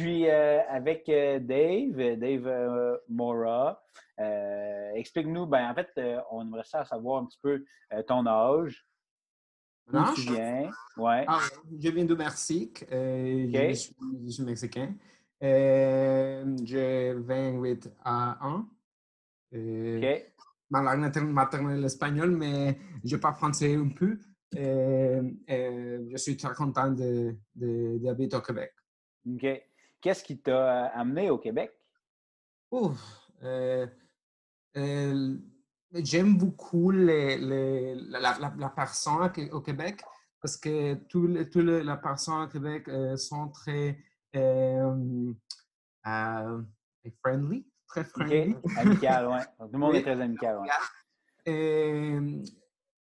Suis euh, avec euh, Dave, Dave euh, Mora. Explique-nous, ben, en fait, on aimerait ça savoir un petit peu ton âge. D'où tu viens? Ouais. Ah, je viens de Mexique. Je, suis, mexicain. J'ai 28 ans. OK. Ma langue maternelle est espagnole, mais je parle français un peu. je suis très content d'habiter de, au Québec. OK. Qu'est-ce qui t'a amené au Québec? Euh, euh, j'aime beaucoup les, les, la, la, personne au Québec parce que tous les, tous les personnes au Québec euh, sont très friendly, très friendly. Amical, oui. Tout le monde est très amical. Ouais.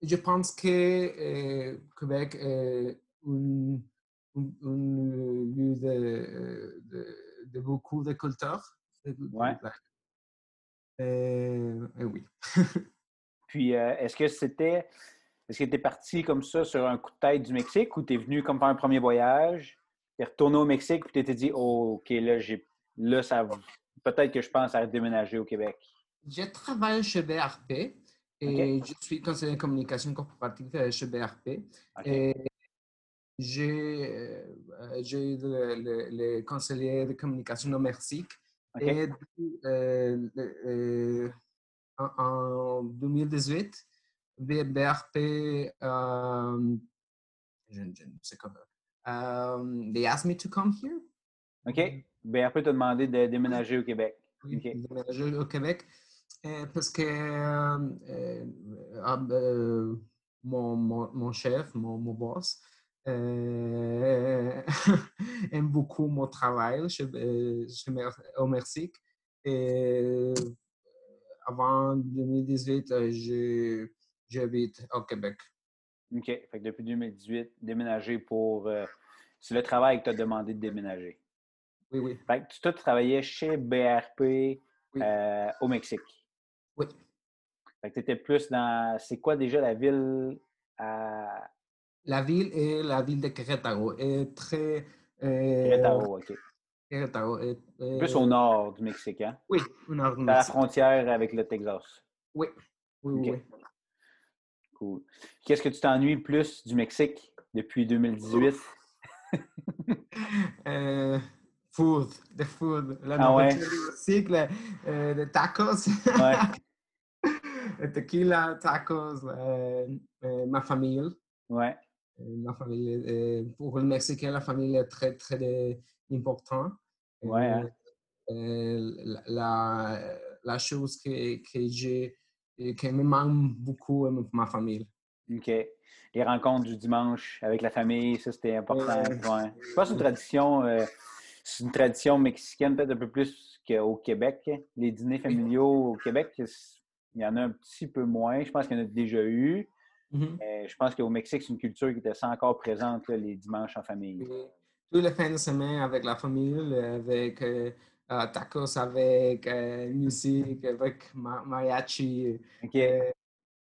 je pense que Québec est une un, lieu de, de, beaucoup de cultures. Ouais. Euh, oui. Puis, euh, est-ce que c'était. Est-ce que tu es parti comme ça sur un coup de tête du Mexique ou tu es venu comme faire un premier voyage, tu es retourné au Mexique puis tu t'es dit, oh, OK, là, j'ai, là ça peut-être que je pense à déménager au Québec? Je travaille chez BRP et je suis conseiller de communication corporative chez BRP. Et j'ai euh, eu le, le, conseiller de communication au Mexique. Et euh, euh, en, 2018, BRP, je, je, ne sais comment. Um, they asked me to come here. OK. BRP t'a demandé de déménager au Québec. Oui, déménager au Québec. parce que mon, mon, mon, chef, mon, mon boss, euh, aime beaucoup mon travail chez, euh, au Mexique. Et avant 2018, euh, j'habite au Québec. OK. Fait que depuis 2018, déménager pour. c'est le travail que tu as demandé de déménager. Oui, oui. Fait que tu travaillais chez BRP au Mexique. Oui. Fait que tu étais plus dans. C'est quoi déjà la ville à, la ville est la ville de Querétaro. Est très. Euh, Querétaro, OK. Querétaro Plus au nord du Mexique, hein? Oui, au nord du Mexique. À la frontière avec le Texas. Oui, oui, oui. Cool. Qu'est-ce que tu t'ennuies le plus du Mexique depuis 2018? euh, food, the food. La ah ouais? Mexique, le, euh, les tacos. Ouais. le tequila, tacos, euh, euh, ma famille. Ouais. La famille, euh, pour le Mexicain, la famille est très, très importante. Ouais. Hein. Euh, la, la, chose que, que j'ai, qui me manque beaucoup, est ma famille. OK. Les rencontres du dimanche avec la famille, ça, c'était important. Ouais. Je pense que c'est une tradition, euh, c'est une tradition mexicaine peut-être un peu plus qu'au Québec. Les dîners familiaux au Québec, il y en a un petit peu moins. Je pense qu'il y en a déjà eu. Mm-hmm. je pense qu'au Mexique, c'est une culture qui était encore présente les dimanches en famille. Tous les fins de semaine avec la famille, avec euh, euh, tacos, avec euh, musique, avec mariachi. OK.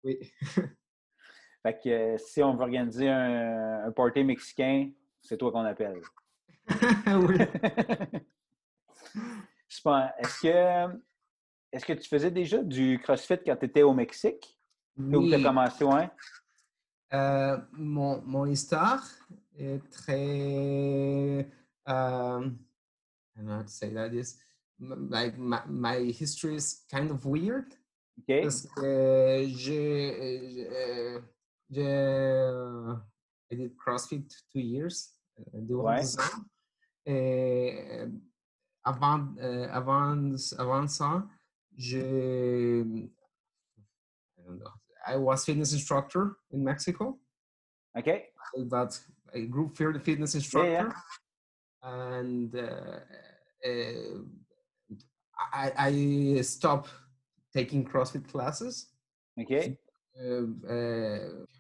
oui. fait que si on veut organiser un, un party mexicain, c'est toi qu'on appelle. oui. Est-ce que, est que tu faisais déjà du CrossFit quand tu étais au Mexique? Oui. tu as commencé, ouais? Euh, mon, mon histoire est très. Um, I don't know how to say that is. Like my, my history is kind of weird. Okay. Parce que j'ai. j'ai I did CrossFit two years. Deux ouais. ans. Et avant, avant, avant ça, je. I don't know I was fitness instructor in Mexico. Okay. That a group fitness instructor, yeah, yeah. and uh, uh, I, I stopped taking CrossFit classes. Okay. Uh, uh,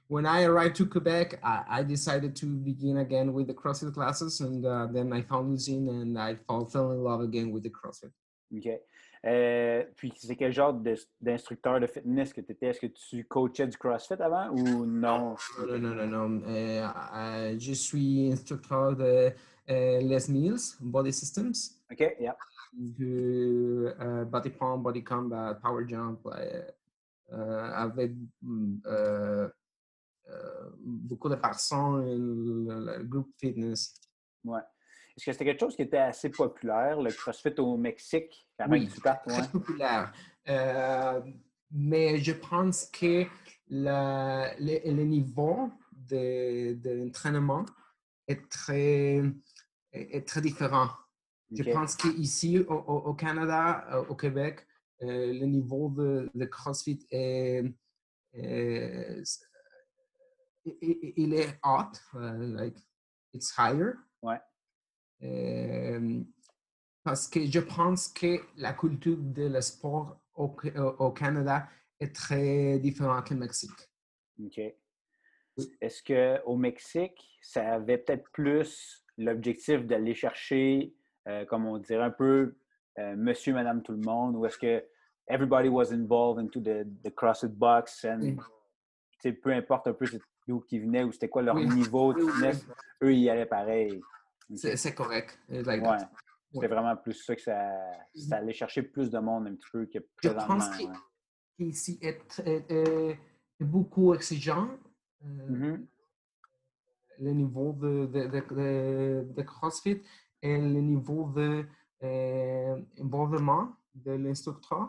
when I arrived to Quebec, I, I, decided to begin again with the CrossFit classes, and uh, then I found Lucine, and I fell, fell in love again with the CrossFit. Okay. Euh, puis, c'est quel genre d'instructeur de, fitness que tu étais? Est-ce que tu coachais du CrossFit avant ou non? Non, non, non, non. Euh, euh, je suis instructeur de Les Mills, Body Systems, OK, yeah. de Body Pump, Body Combat, Power Jump, avec beaucoup de personnes, le, le groupe fitness. Ouais. Est-ce que c'était quelque chose qui était assez populaire, le CrossFit au Mexique, Oui, que tu partes? très Ouais. populaire. Euh, mais je pense que la- le, le niveau de, de l'entraînement est très, est, très différent. Je pense qu'ici, au, au- Canada, au Québec, euh, le niveau de, de CrossFit est, est- il- est hot, euh, like it's higher. Ouais. Euh, parce que je pense que la culture de le sport au, au- au Canada est très différente au Mexique. OK. Est-ce qu'au Mexique, ça avait peut-être plus l'objectif d'aller chercher, euh, comme on dirait un peu, euh, monsieur, madame, tout le monde, ou est-ce que everybody was involved into the, the CrossFit box and peu importe un peu d'où ils venaient ou c'était quoi leur Oui. niveau eux, ils y allaient pareil? C'est correct. Like, Ouais. C'était Ouais. vraiment plus ça que ça, ça allait chercher plus de monde un petit peu que Je présentement. pense que- ouais. Ici est, est- est- est beaucoup exigeant. euh, Mhm. Le niveau de, de, de, CrossFit et le niveau de euh, involvement de l'instructeur.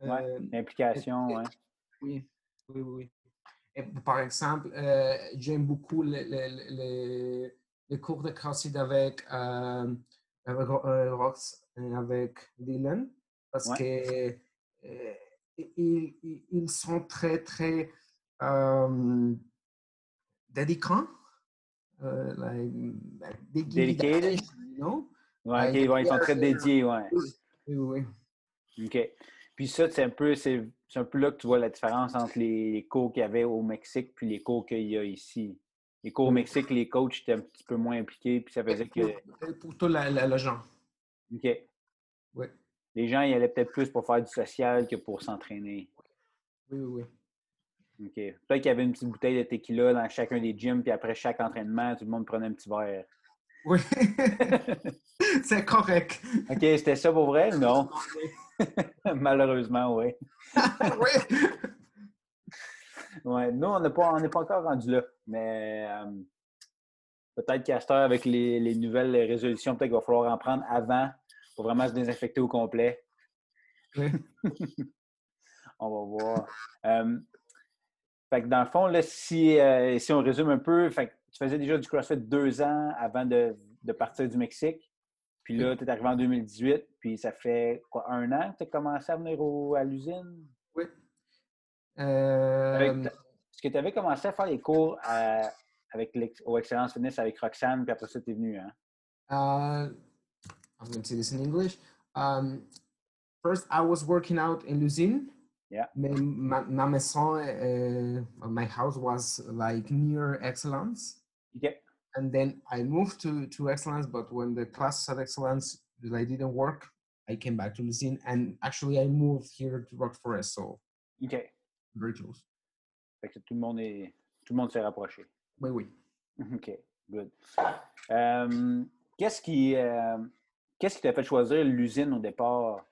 Ouais. Euh, L'implication. Oui, oui, oui. Et par exemple, euh, j'aime beaucoup le, le- le- le cours de CrossFit avec, euh, avec Ro- euh, Rox et avec Dylan parce que euh, ils, ils- sont très, très euh, dédiquants. euh, like, you know? Ouais, Ouais, ouais, ils sont très euh, dédiés, ouais. Oui, oui. OK. Puis ça, c'est un peu, c'est c'est un peu là que tu vois la différence entre les, les cours qu'il y avait au Mexique puis les cours qu'il y a ici. Les cours au Oui. Mexique, les coachs étaient un petit peu moins impliqués, puis ça faisait que, Pour, tout la, la, la gens. OK, Oui, les gens y allaient peut-être plus pour faire du social que pour s'entraîner. oui, oui. oui. OK. Peut-être qu'il y avait une petite bouteille de tequila dans chacun des gyms, puis après chaque entraînement, tout le monde prenait un petit verre. Oui, c'est correct. OK, c'était ça pour vrai? Non? Malheureusement, oui. oui. Ouais, nous, on n'est pas, on n'est pas encore rendu là. Mais euh, peut-être heure, avec les, les nouvelles résolutions, peut-être qu'il va falloir en prendre avant pour vraiment se désinfecter au complet. Oui. On va voir. Euh, fait que dans le fond, là, si, euh, si on résume un peu, fait que tu faisais déjà du CrossFit deux ans avant de, de partir du Mexique. Puis là, tu es arrivé en 2018, puis ça fait quoi, un an que tu as commencé à venir au- à l'usine? Euh, Est-ce que tu avais commencé à faire les cours à- avec au Excellence Fitness avec Roxane, puis après ça, tu es venu, hein? uh, I'm going to say this in English. Um, first, I was working out in l'usine. Yeah. Mais ma, ma maison, uh, my house was like near Excellence. OK. And then I moved to, to Excellence, but when the classes at Excellence like, didn't work, I came back to l'usine. And actually, I moved here to Rock Forest, so OK. Close. Fait que tout le monde est. Tout le monde s'est rapproché. Oui, oui. OK. Good. Euh, qu'est-ce qui. euh, qu'est-ce qui t'a fait choisir l'usine au départ?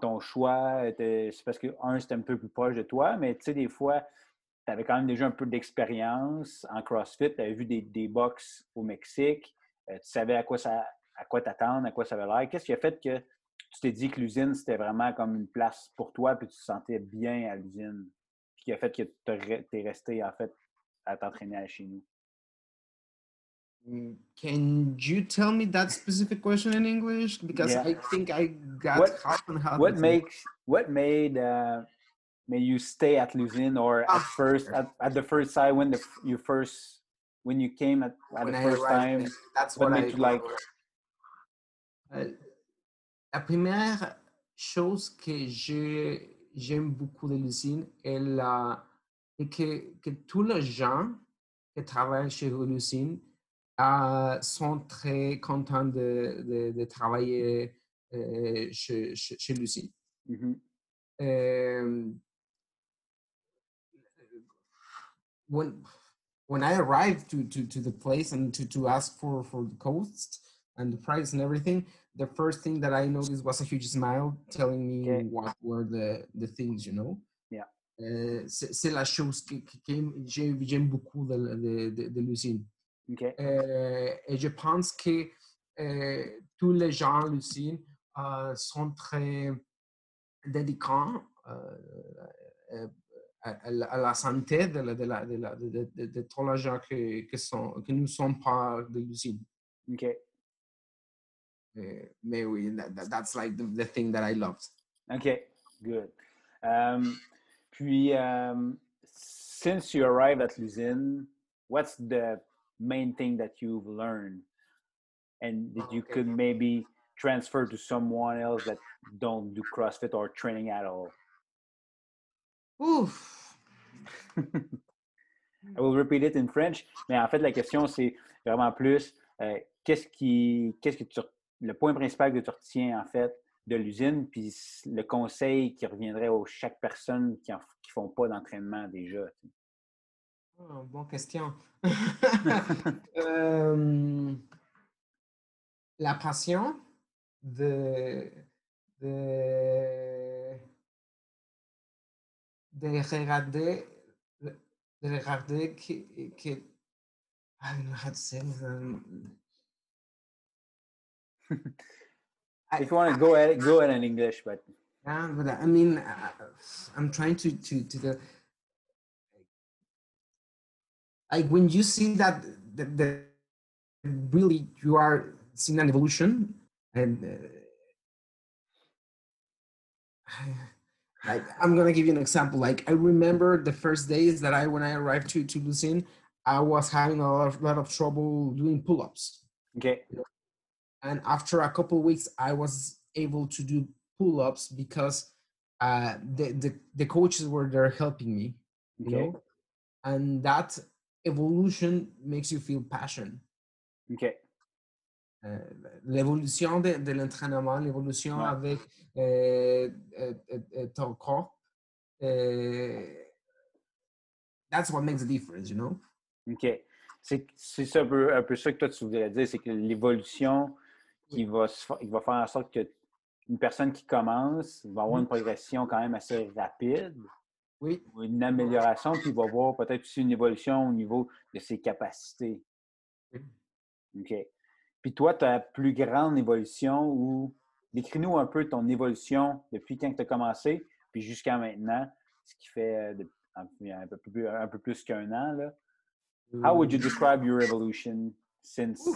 Ton choix, était- c'est parce que, un, c'était un peu plus proche de toi, mais tu sais, des fois, tu avais quand même déjà un peu d'expérience en CrossFit, tu avais vu des, des box au Mexique, euh, tu savais à quoi ça à quoi t'attendre, à quoi ça avait l'air. Qu'est-ce qui a fait que tu t'es dit que l'usine, c'était vraiment comme une place pour toi, puis tu te sentais bien à l'usine? Puis qui a fait que tu es resté, en fait, à t'entraîner à chez nous? Mm, Can you tell me that specific question in English? Because Yeah. I think I got What- half and half. What makes what made uh, made you stay at Luzin or at Ah. first at, at the first time when the you first when you came at, at the I first arrived time? That's what what, I made you like- Euh, la première chose que j'aime beaucoup de l'usine est, la, est que, que tous les gens qui travaillent chez l'usine euh, sont très contents de, de- de travailler euh, chez, chez, chez l'usine. Mhm. Um, when when I arrived to, to, to the place and to, to ask for, for the cost and the price and everything, the first thing that I noticed was a huge smile telling me Okay. what were the, the things, you know? Yeah. Euh, c'est la chose que, que- que j'ai- j'aime beaucoup de, de, de, de l'usine. OK. Euh, et je pense que euh, tous les gens à l'usine euh, sont très délicats euh, euh, à, à la, santé de, la, de, la, de, la, de, de, tous les gens que, que, sont, que nous sommes pas de l'usine. OK. Euh, mais that, that- that's like the, the thing that I loved. OK. Good. Um, puis, um, since you arrived at l'usine, what's the main thing that you've learned and that you Okay. could maybe transfer to someone else that don't do CrossFit or training at all? Ouf! I will repeat it in French, mais en fait, la question, c'est vraiment plus euh, qu'est-ce qui, qu'est-ce que tu, le point principal que tu retiens, en fait, de l'usine, puis le conseil qui reviendrait aux chaque personne qui ne font pas d'entraînement déjà. Ah, bonne question. Euh, la passion de, de, de regarder, de regarder que, que I If you want to go ahead, go ahead in English, but Yeah, but I mean, uh, I'm trying to to to the like when you see that that, really you are seeing an evolution and uh, like I'm gonna give you an example. Like I remember the first days that I when I arrived to to Lucin, I was having a lot of, lot of trouble doing pull-ups, OK. And after a couple weeks, I was able to do pull-ups because uh, the, the the coaches were there helping me, you OK. know, and that evolution makes you feel passion. OK. Euh, l'évolution de, de l'entraînement, l'évolution Ouais. avec euh, euh, euh, euh, ton corps, euh, that's what makes a difference, you know. OK. C'est c'est ça un peu, un peu ça que toi, tu voudrais dire, c'est que l'évolution qui va, se fa- qui va faire en sorte que une personne qui commence va avoir une progression quand même assez rapide, Oui, ou une amélioration, puis il va voir peut-être aussi une évolution au niveau de ses capacités. OK. Puis toi, ta plus grande évolution ou décris-nous un peu ton évolution depuis quand tu as commencé, puis jusqu'à maintenant, ce qui fait euh, un, peu plus, un peu plus qu'un an. Là. How would you describe your evolution since,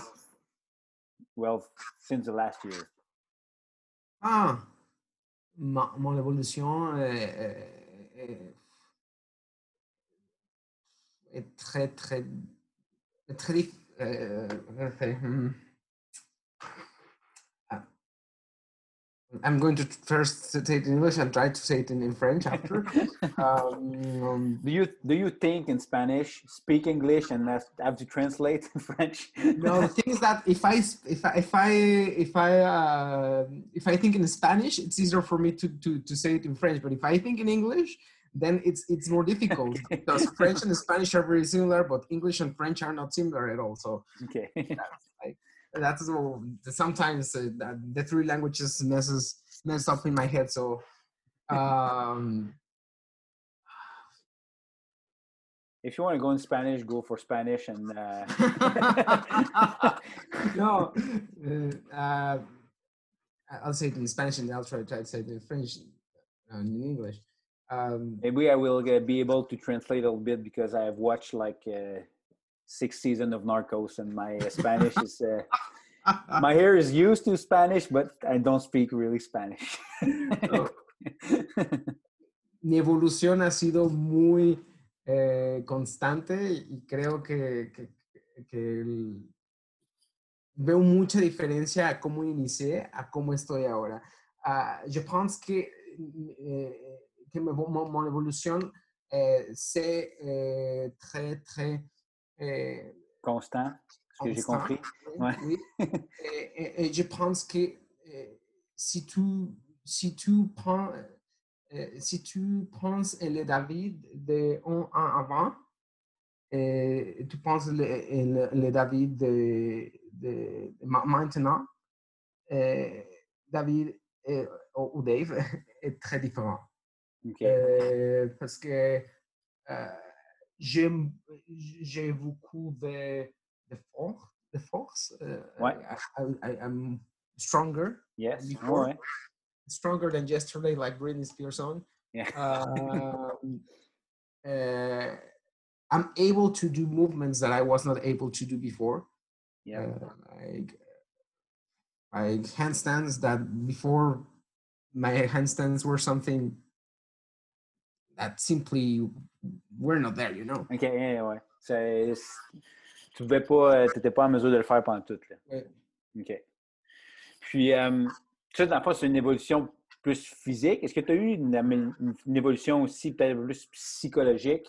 well, since the last year? Ah, ma- mon évolution est, est- très, très, très dif- euh, I'm going to first say it in English and try to say it in, in French after. um, Do you do you think in Spanish, speak English, and have, have to translate in French? no, the thing is that if I if I if I if I uh, if I think in Spanish, it's easier for me to, to to say it in French. But if I think in English, then it's it's more difficult because French and Spanish are very similar, but English and French are not similar at all. So okay. That's like that's what- sometimes uh, the three languages messes mess up in my head. So um, if you want to go in Spanish, go for Spanish, and uh... no, uh, uh, I'll say it in Spanish and I'll try, try to say it in French and in English. Um, maybe I will uh, be able to translate a little bit because I have watched like uh, six seasons of Narcos, and my uh, Spanish is uh, my hair is used to Spanish, but I don't speak really Spanish. No. mi evolución ha sido muy eh, constante y creo que, que- que el- veo mucha diferencia a cómo inicié a cómo estoy ahora. Ah, je pense que, eh, que me- mon, mon évolution eh, c'est eh, très, très Constant, ce que j'ai compris. Ouais. oui. Et, et- et je pense que euh, si tu, si tu prends, euh, si tu prends le David de un an avant Et tu penses le, le, le David de, de, de maintenant, et David ou Dave est très différent. Euh, parce que euh, j'aime- j'ai beaucoup de, de force. De force. Euh, Ouais. I, I, I'm stronger, Yes. before. Ouais. stronger than yesterday, like Britney Spears song. Yeah. Um, uh, I'm able to do movements that I was not able to do before. Yeah. Uh, like, like handstands that before my handstands were something that simply were not there, you know. OK, ouais. C'est- Tu pouvais pas, tu n'étais pas en mesure de le faire pendant tout. Là. Ouais. OK. Puis, euh, ça, dans le fond, c'est une évolution plus physique. Est-ce que tu as eu une, évolution aussi peut-être plus psychologique?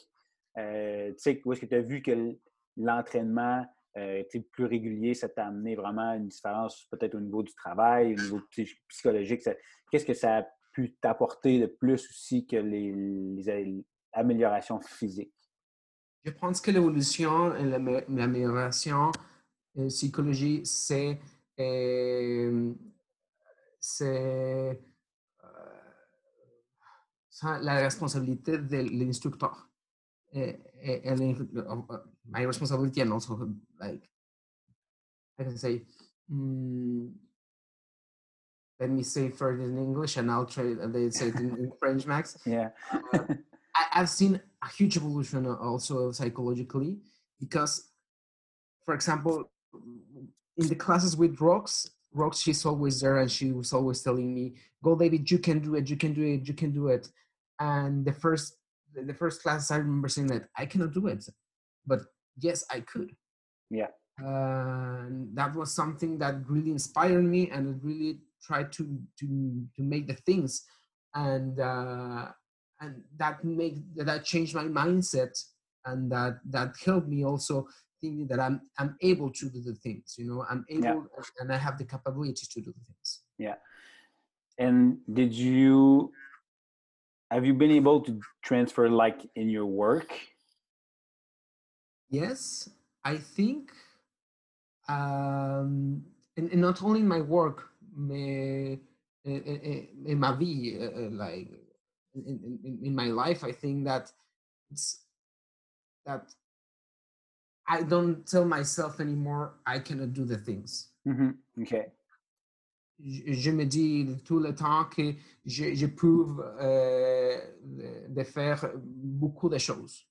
Euh, tu sais, où est-ce que tu as vu que l'entraînement euh, était plus régulier, ça t'a amené vraiment une différence peut-être au niveau du travail, au niveau psy- psychologique? Ça- Qu'est-ce que ça a pu t'apporter de plus aussi que les, les améliorations physiques? Je pense que l'évolution et l'amé- l'amélioration euh, psychologique, c'est euh, c'est euh, la responsabilité de l'instructeur. Et, et, and in- uh, uh, my responsibility and also like I can say mm, let me say first in English and I'll try they say it in, in French Max Yeah. I, I've seen a huge evolution also psychologically because, for example, in the classes with Rox, Rox, she's always there and she was always telling me, "Go, David, you can do it, you can do it, you can do it." And the first, the first class, I remember saying that I cannot do it, but yes, I could. Yeah. And that was something that really inspired me, and it really tried to to to make the things, and uh, and that make that changed my mindset, and that that helped me also thinking that I'm I'm able to do the things. You know, I'm able and I have the capability to do the things. Yeah. And did you have you been able to transfer like in your work? Yes, I think, um, and, and not only in my work, mais, in, in, in vie, uh, uh, like in, in, in my life, I think that it's that I don't tell myself anymore I cannot do the things. Mhm. OK. Je, me dis tout le temps que je, je peux euh, de- faire beaucoup de choses.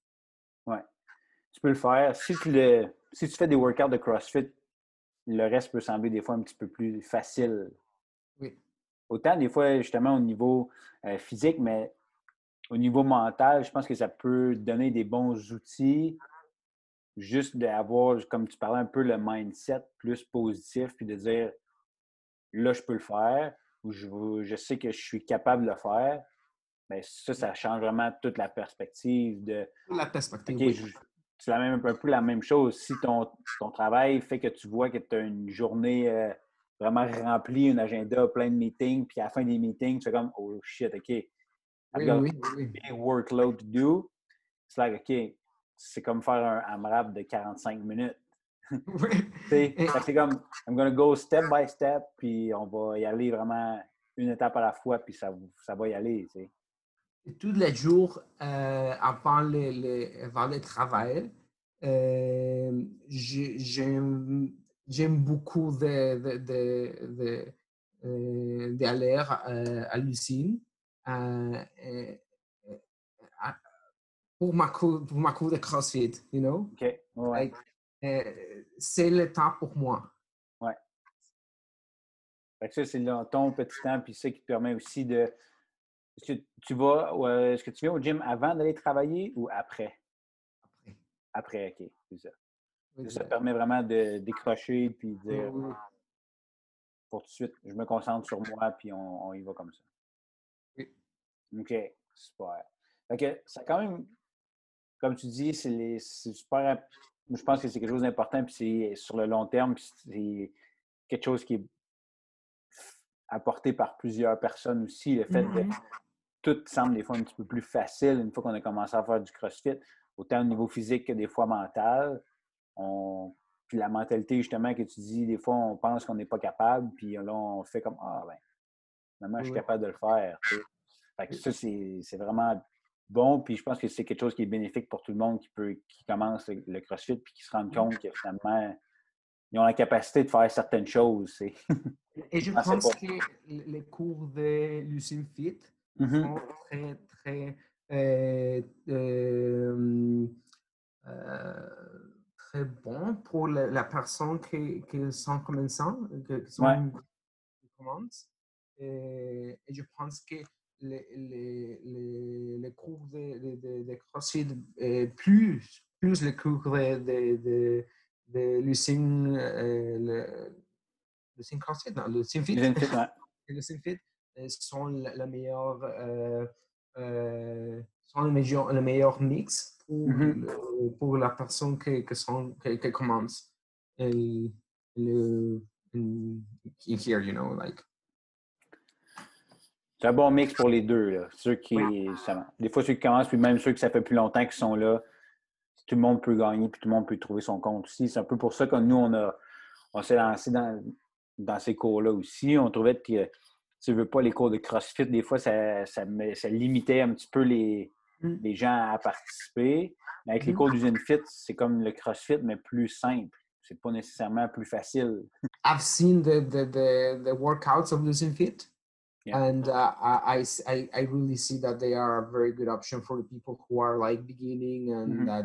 Tu peux le faire. Si tu, le, si tu fais des workouts de CrossFit, le reste peut sembler des fois un petit peu plus facile. Oui. Autant des fois, justement, au niveau euh, physique, mais au niveau mental, je pense que ça peut donner des bons outils juste d'avoir, comme tu parlais un peu, le mindset plus positif, puis de dire là, je peux le faire, ou je, je sais que je suis capable de le faire. Bien, ça, ça change vraiment toute la perspective de La perspective. OK, oui. c'est un peu la même chose. Si ton, ton travail fait que tu vois que tu as une journée euh, vraiment remplie, un agenda plein de meetings, puis à la fin des meetings, tu fais comme Oh shit, OK. I've Oui, got oui, oui, oui. a big workload to do. C'est like, OK, c'est comme faire un AMRAP de 45 minutes. C'est comme I'm gonna go step by step, puis on va y aller vraiment une étape à la fois, puis ça, ça va y aller. tu sais. Et tous les jours, euh, avant, le, le- avant le travail, euh, j'ai- j'aime beaucoup de, de, de, de, euh, d'aller euh, à l'usine euh, pour, ma cour, pour ma cour de CrossFit, you know? OK? Ouais. Euh, c'est le temps pour moi. Fait que ça, c'est ton petit temps, puis ça qui te permet aussi de. Est-ce que tu vas, ouais, est-ce que tu viens au gym avant d'aller travailler ou après? Après. Après, OK, c'est ça. Oui, Ça permet vraiment de décrocher puis de dire oui, pour tout de suite, je me concentre sur moi puis on, on y va comme ça. Oui. OK, super. Fait que ça quand même, comme tu dis, c'est super. Je pense que c'est quelque chose d'important puis c'est sur le long terme, puis c'est quelque chose qui est apporté par plusieurs personnes aussi. Le fait de Mhm. tout semble des fois un petit peu plus facile une fois qu'on a commencé à faire du CrossFit. autant au niveau physique que des fois mental. On, puis la mentalité, justement, que tu dis, des fois, on pense qu'on n'est pas capable, puis là, on fait comme Ah, ben, finalement, je suis capable de le faire. Fait que ça, c'est vraiment bon. Puis je pense que c'est quelque chose qui est bénéfique pour tout le monde qui, peut, qui commence le, CrossFit puis qui se rend compte que finalement, ils ont la capacité de faire certaines choses. Et je pense que les cours de Lucine Fit mm-hmm. sont très, très, euh, euh, euh, très bons pour la, personne qui, qui sont commençants, qui, sont commencent. Et, et, je pense que les, les, les, cours de, de, de, CrossFit, plus, plus les cours de, de, de, Lucine, euh, le, CrossFit, non, le Simfit. Le Simfit sont la, meilleure, euh, euh, sont le meilleur, le meilleur mix pour, mm-hmm. pour la personne qui, qui, sont, qui, qui commence. Et, le, here, you know, like. C'est un bon mix pour les deux. Là. Ceux qui, des fois, ceux qui commencent, puis même ceux qui ça fait plus longtemps qui sont là, tout le monde peut gagner, puis tout le monde peut trouver son compte aussi. C'est un peu pour ça que nous, on, a, on s'est lancé dans, dans ces cours-là aussi. On trouvait que, tu ne veux pas, les cours de CrossFit, des fois, ça, ça, ça limitait un petit peu les, mm. les, gens à participer. Mais avec les mm. cours d'usine fit, c'est comme le CrossFit, mais plus simple. C'est pas nécessairement plus facile. I've seen the, the, the, the workouts of usine fit. Yeah. And uh, I, I, I really see that they are a very good option for the people who are like beginning and mm-hmm. that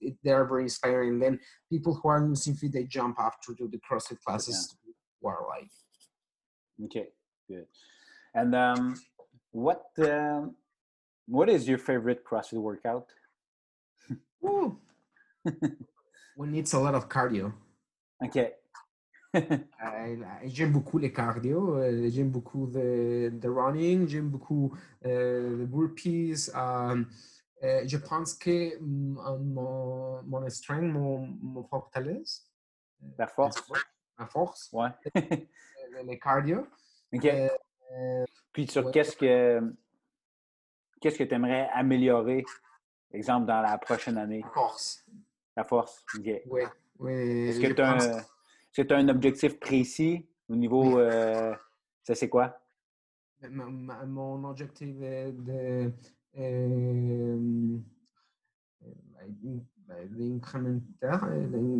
it, they are very inspiring. And then people who are losing fit, they jump after to the CrossFit classes yeah. who are like. Okay, good. And um, what um, what is your favorite CrossFit workout? when it's a lot of cardio. Okay. Euh, j'aime beaucoup les cardio, euh, j'aime beaucoup le, running, j'aime beaucoup euh, les burpees. Um, euh, je pense que euh, mon, mon strength, mon, mon fortalesse. Euh, La force. La force. Ouais. les cardio. OK. Puis sur qu'est-ce que qu'est-ce que tu aimerais améliorer, exemple, dans la prochaine année? La force. La force. Oui. oui. Est-ce que tu as as un objectif précis au niveau. Euh, ça, c'est quoi? Mon, objectif est de. Euh, incrémentaire,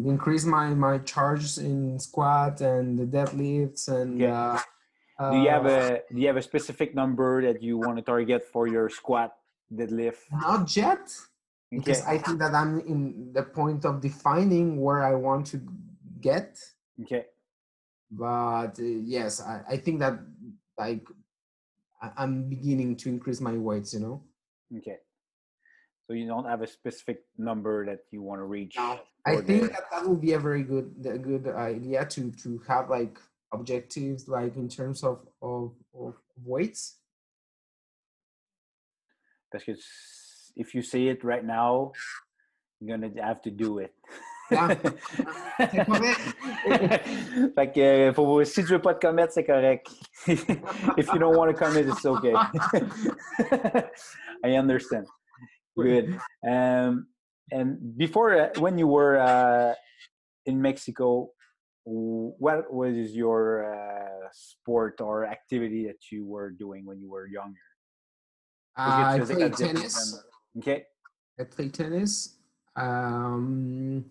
increase my, my charges in squat and the deadlifts and. Uh, do you have a do you have a specific number that you want to target for your squat deadlift? Not yet, because. I think that I'm in the point of defining where I want to get. Okay. But uh, yes, I, I think that like I'm beginning to increase my weights, you know. Okay. So you don't have a specific number that you want to reach. No, I think the... that that would be a very good a good idea to to have like objectives like in terms of of, of weights. Because if you say it right now, you're gonna have to do it. fait que faut, si tu veux pas te commettre, c'est correct. If you don't want to commit, it's okay. I understand. Good. Um, and before, uh, when you were uh, in Mexico, what was your uh, sport or activity that you were doing when you were younger? Uh, I played tennis. Okay. I played tennis. Um,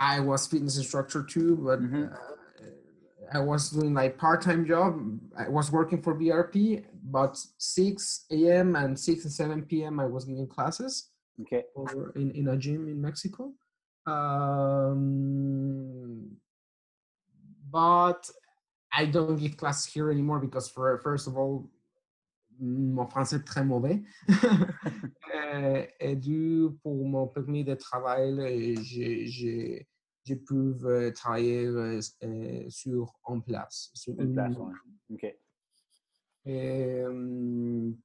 I was fitness instructor too, but mm-hmm. uh, I was doing like part-time job. I was working for BRP, but 6 a.m. and 6 and 7 p.m. I was giving classes. Okay. Over in, in a gym in Mexico. Um, but I don't give class here anymore because for first of all, mon français est très mauvais. Euh, et du, pour mon permis de travail, je, je peux euh, travailler euh, sur en place. Sur une place, OK. Um,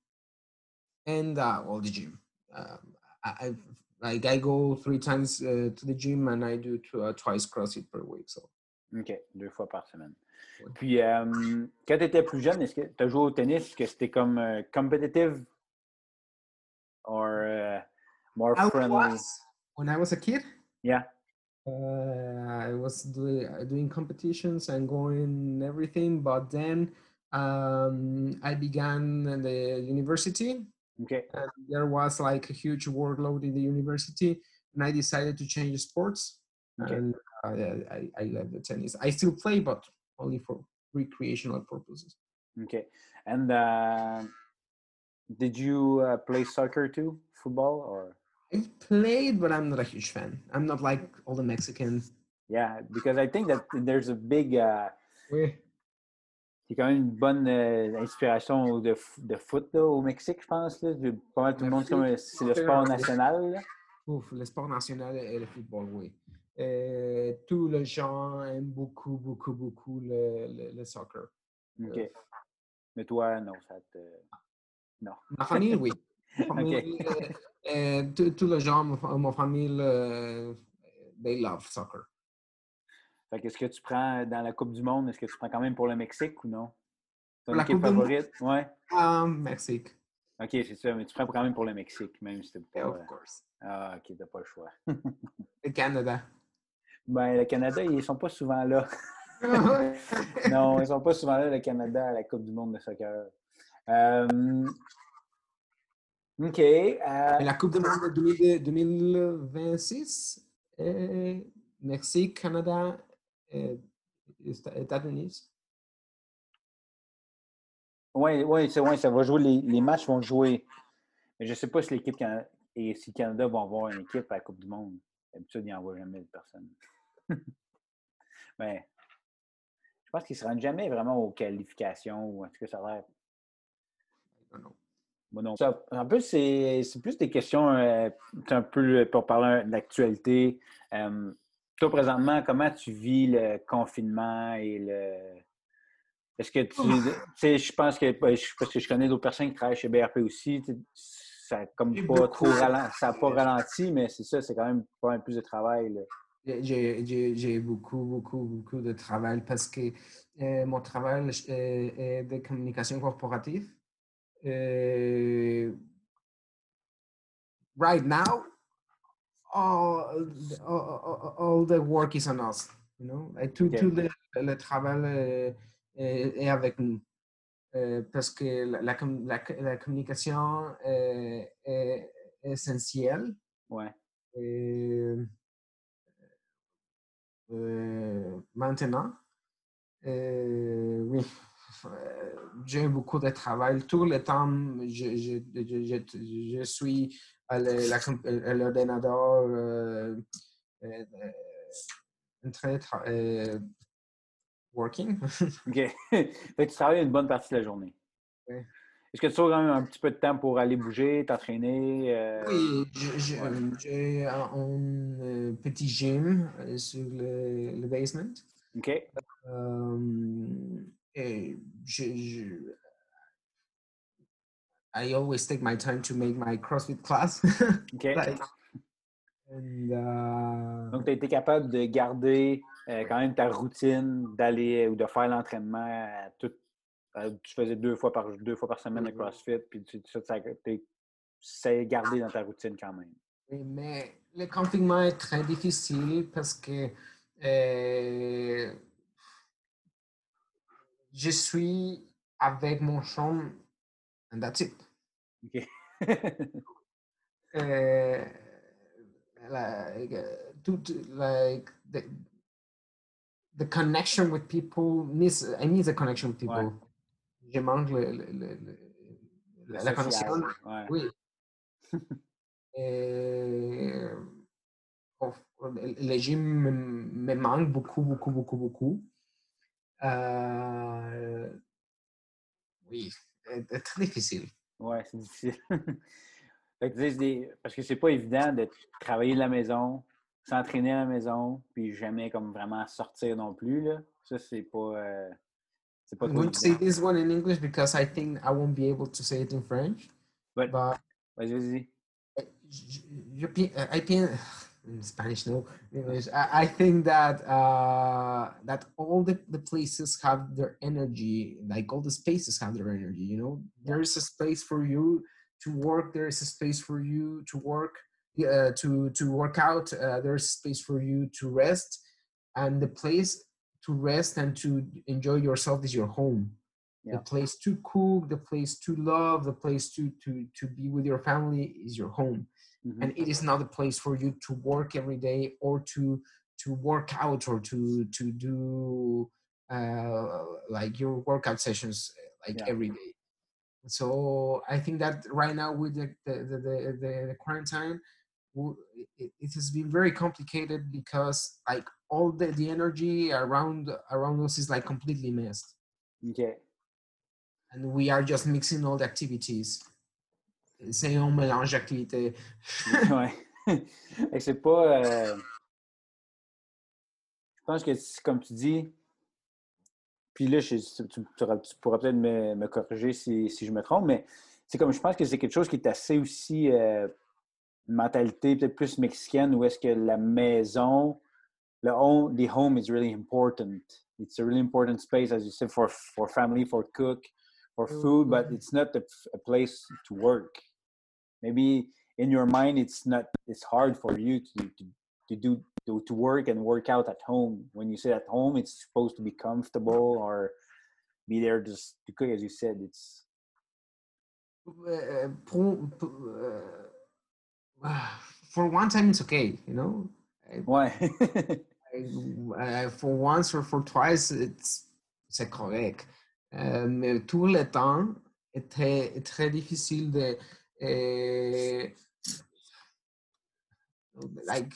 and uh, well, the gym. Um, I, like I go three times uh, to the gym and I do two, uh, twice CrossFit per week. So. OK, deux fois par semaine. Puis, euh, quand tu étais plus jeune, est-ce que tu as joué au tennis? Est-ce que c'était comme euh, competitive? Or, uh, more I friendly. was, when I was a kid, Yeah. uh, I was doing, doing competitions and going everything, but then um, I began the university Okay. and there was like a huge workload in the university and i decided to change sports Okay. and uh, I, I left the tennis i still play but only for recreational purposes Okay. And uh, did you uh, play soccer too? Football or? i played but i'm not a huge fan i'm not like all the mexicans Yeah, because I think that there's a big. Uh, c'est quand même une bonne euh, inspiration de, de foot là, au Mexique, je pense. Là. Du- Pas mal tout le monde, comme- c'est le sport national. là. Ouf, le sport national et le football oui Euh, tous les gens aiment beaucoup beaucoup beaucoup le, le, le soccer OK. Mais toi, non, ça te. Non. Ma famille, oui. Ma famille, euh, euh, tous les gens, ma, ma famille, they love soccer. Fait qu'est-ce que tu prends dans la Coupe du Monde? Est-ce que tu prends quand même pour le Mexique ou non? Ton la équipe Coupe du favorite? Ouais. Ah, Mexique, OK, c'est ça. Mais tu prends quand même pour le Mexique, même si t'es pas. of course. Ah, OK, t'as pas le choix. Le Canada. Ben, le Canada, ils sont pas souvent là. non, ils sont pas souvent là, le Canada, à la Coupe du Monde de soccer. Euh, OK. euh, la Coupe du Monde de 2000 2026, euh, Mexique, Canada, Éta- États-Unis. Oui, c'est ouais, ça va jouer. Les, les matchs vont jouer. Mais je ne sais pas si l'équipe et si le Canada va avoir une équipe à la Coupe du Monde. D'habitude, ils n'envoient jamais de personne. Mais je pense qu'ils ne se rendent jamais vraiment aux qualifications ou en tout cas, ça a l'air. Non. Ça, en plus, c'est plus des questions euh, un peu pour parler. Euh, toi, présentement, comment tu vis le confinement et le. Est-ce que tu. Sais, je pense que. ben, Parce que je connais d'autres personnes qui travaillent chez BRP aussi. Ça comme pas beaucoup- trop ralenti. Ça n'a pas ralenti, mais c'est ça, c'est quand même pas mal plus de travail. là. J'ai- beaucoup, beaucoup, beaucoup de travail parce que euh, mon travail est, est de communication corporative. Euh, right now, all, all, all- the work is on us. You know? Et tout, tout le, le travail euh, est, est avec nous. Euh, parce que la, la, la- la communication euh, est essentielle. Ouais. Et, euh, maintenant, euh, oui, euh, j'ai beaucoup de travail. Tout le temps, je, je, je, je- je suis à l'ordinateur euh, euh, euh, en train de euh, working. OK. fait que tu travailles une bonne partie de la journée. Est-ce que tu as quand même un petit peu de temps pour aller bouger, t'entraîner? euh, Oui, Ouais. j'ai un, euh, petit gym euh, sur le, le basement. OK. Eh, je, je, I always take my time to make my CrossFit class. OK. like, and, uh, Donc, tu as été capable de garder euh, quand même ta routine d'aller ou de faire l'entraînement. à tout- tu faisais deux fois par, deux fois par semaine Mhm. CrossFit, puis tu, ça, c'est gardé dans ta routine quand même. oui, mais le confinement est très difficile parce que euh, je suis avec mon chum and that's it. OK. uh, like uh, to, to like the the connection with people miss I miss the connection with people. Ouais. Je manque le, le- le- la, la social, connexion. ouais. Oui. Et, oh, le gym me, me manque beaucoup, beaucoup, beaucoup, beaucoup. Euh, oui, c'est très difficile. Ouais, c'est difficile. Parce que c'est pas évident de travailler de la maison, s'entraîner à la maison, puis jamais comme vraiment sortir non plus. Là. Ça, c'est pas. euh, C'est pas I'm going to say this one in English because I think I won't be able to say it in French. But- But Vas-y, je pi- I pi- in Spanish, no English. I, I think that uh, that all the, the places have their energy, like all the spaces have their energy. You know, there is a space for you to work. There is a space for you to work. uh, to to work out. Uh, there's space for you to rest, and the place to rest and to enjoy yourself is your home. Yeah. The place to cook, the place to love, the place to to to be with your family is your home, Mhm. and it is not a place for you to work every day or to to work out or to to do uh, like your workout sessions like Yeah. every day. So I think that right now with the the the, the, the, quarantine, it, it has been very complicated because like all the, the energy around around us is like completely messed, OK. and we are just mixing all the activities. C'est un mélange d'activités. ouais. C'est pas. euh, Je pense que, comme tu dis, puis là, je- tu pourras peut-être me, me corriger si, si je me trompe, mais c'est comme je pense que c'est quelque chose qui est assez aussi euh, une mentalité peut-être plus mexicaine où est-ce que la maison, le home, the home is really important. It's a really important space, as you said, for for family, for cook, for food, but it's not a, a place to work. Maybe in your mind, it's not. It's hard for you to to, to do to, to work and work out at home. When you say at home, it's supposed to be comfortable or be there just to cook, as you said. It's Uh, pour- pour- uh, for one time, it's okay, you know. ouais. Uh, for once or for twice, it's c'est correct. Euh, mais tout le temps est très, est très difficile de euh, like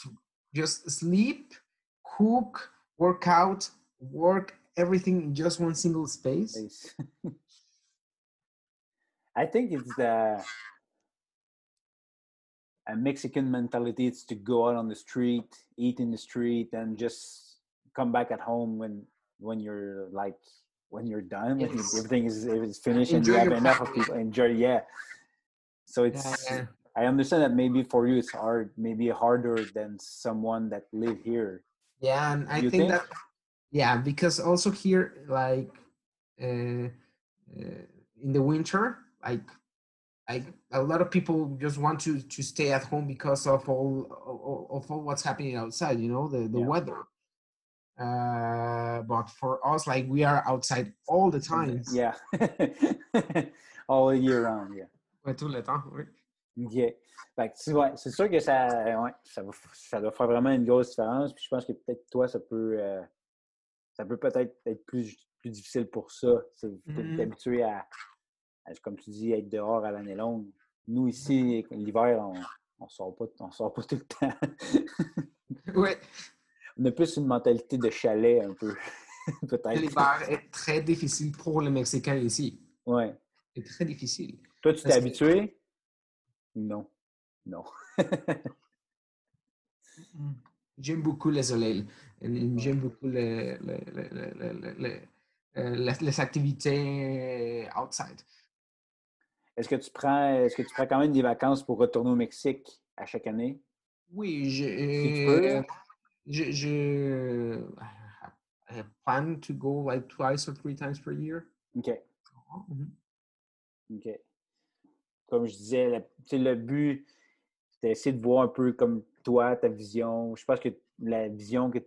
just sleep, cook, work out, work everything in just one single space. I think it's the a Mexican mentality. It's to go out on the street, eat in the street, and just come back at home when when you're like when you're done, when everything is is finished, and you have enough of people enjoy. Yeah. So it's. Yeah. I understand that maybe for you it's hard, maybe harder than someone that live here. Yeah, and I think, think? that yeah, because also here, like uh, uh, in the winter, like like a lot of people just want to to stay at home because of all of, of all what's happening outside. You know, the the Yeah. weather. Uh, but for us, like we are outside all the time. Yeah. All year round. Yeah. Ouais, tout le temps. Oui. OK. Fait que, tu vois, c'est sûr que ça, ouais, ça, va, ça doit faire vraiment une grosse différence. Puis je pense que peut-être toi, ça peut euh, ça peut peut-être être plus, plus difficile pour ça. Tu es Mhm. habitué à, à, comme tu dis, être dehors à l'année longue. Nous, ici, l'hiver, on on sort pas, on sort pas tout le temps. Ouais. on a plus une mentalité de chalet un peu, peut-être. L'hiver est très difficile pour les Mexicains ici. Ouais. C'est très difficile. Toi, tu t'es que- habitué? Non. Non. J'aime beaucoup le soleil. J'aime beaucoup le- le- le- le- le- le- le- euh, les, les activités outside. Est-ce que tu prends est-ce que tu prends quand même des vacances pour retourner au Mexique à chaque année? Oui, je, peux. euh, je, je I plan to go like twice or three times per year. OK. Mhm. OK. Comme je disais, la- tu sais, le but, c'était d'essayer de voir un peu comme toi, ta vision. Je pense que la vision que,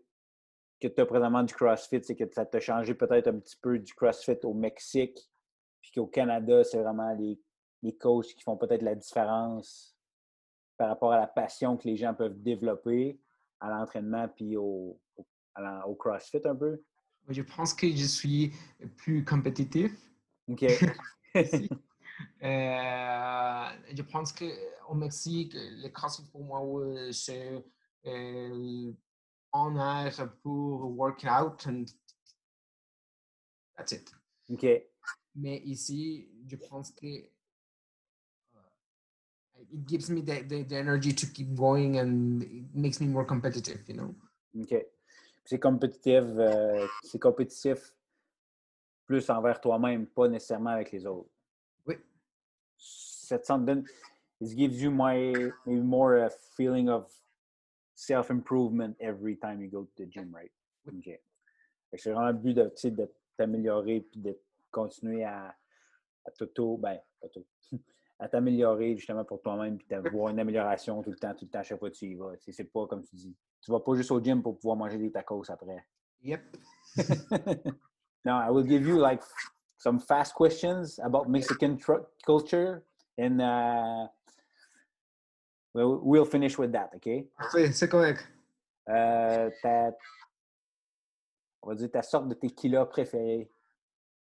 que tu as présentement du CrossFit, c'est que ça t'a changé peut-être un petit peu du CrossFit au Mexique, puis qu'au Canada, c'est vraiment les, les coachs qui font peut-être la différence par rapport à la passion que les gens peuvent développer à l'entraînement puis au, au, CrossFit un peu? Je pense que je suis plus compétitif. OK. Euh, je pense qu'au Mexique, le CrossFit pour moi, c'est euh, en air pour work out and that's it. OK. Mais ici, je pense que it gives me the, the, the energy to keep going and it makes me more competitive, you know? OK. C'est compétitif, euh, c'est compétitif plus envers toi-même, pas nécessairement avec les autres. Oui. Ça te donne, it gives you my, more a feeling of self-improvement every time you go to the gym, right? OK. Fait que C'est vraiment le but de, de t'améliorer puis de continuer à, à t'auto, ben, pas tout, à t'améliorer justement pour toi-même puis d'avoir une amélioration tout le temps, tout le temps, à chaque fois que tu y vas. C'est pas comme tu dis. Tu vas pas juste au gym pour pouvoir manger des tacos après. Yep. now, I will give you like some fast questions about Mexican culture and uh, we'll, we'll finish with that, okay? Parfait, c'est correct. Euh, ta, on va dire ta sorte de tequila préférée.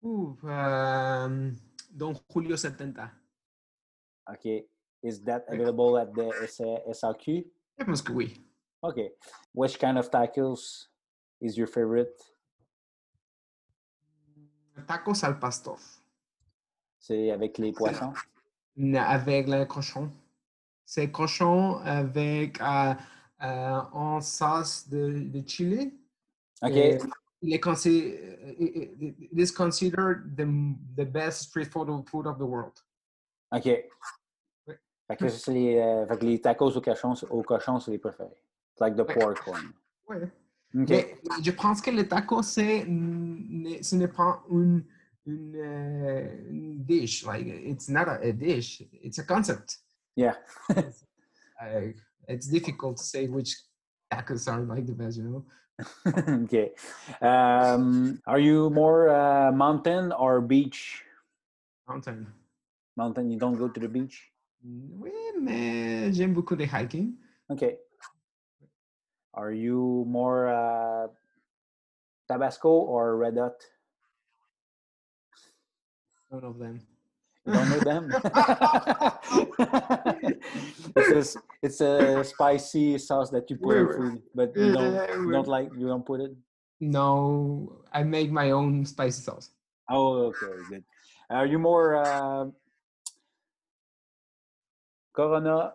Ouh, euh, Don Julio 70. OK. Is that available at the SAQ? Je pense que oui. OK. Which kind of tacos is your favorite? Tacos al pastor. C'est avec les poissons? Avec le cochon. C'est cochon avec euh, euh, en sauce de, de chili. OK. Et il est considéré, it is considered the, the best street food of, food of the world. OK. Fait que, c'est les, euh, fait que les tacos au cochon, au cochon c'est les préférés. It's like the pork one. Ouais. OK. Mais je pense que le taco, c'est, ce n'est pas une, une, euh, une dish. Like, it's not a, a dish. It's a concept. Yeah. Uh, it's difficult to say which tacos are like the best, you know? okay. Um, are you more uh, mountain or beach? Mountain. Mountain, you don't go to the beach? Oui, mais j'aime beaucoup le hiking. Okay. Are you more uh, Tabasco or Red Hot? None of them. You don't know them? it's, a, it's a spicy sauce that you put in food, but you don't, you don't like, you don't put it? No, I make my own spicy sauce. Oh, okay, good. Are you more uh, Corona,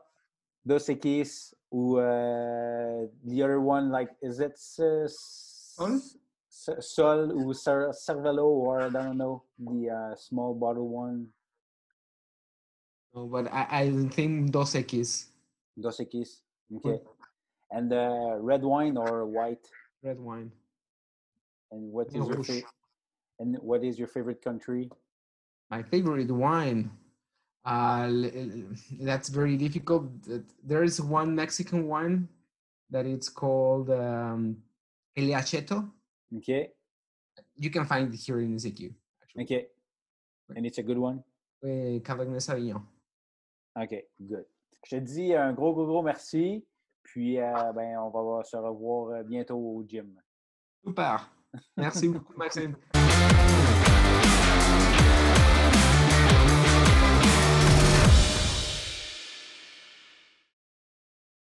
Dos Equis, or uh, the other one, like, is it uh, Sol? Sol or Cervelo, or I don't know, the uh, small bottle one? No, but I, I think Dos Equis, Dos Equis, okay. And uh, red wine or white? red wine. And what is No, your Rouge. fa- and what is your favorite country? My favorite wine. Uh, that's very difficult. There is one Mexican wine that it's called um, El Acheto. Okay, You can find it here in CQ. Actually. okay. And it's a good one? Eh, Cabernet Sauvignon. OK, good. Je te dis un gros, gros, gros merci. Puis, euh, ben, on va se revoir euh, bientôt au gym. Super. Merci beaucoup, Maxime.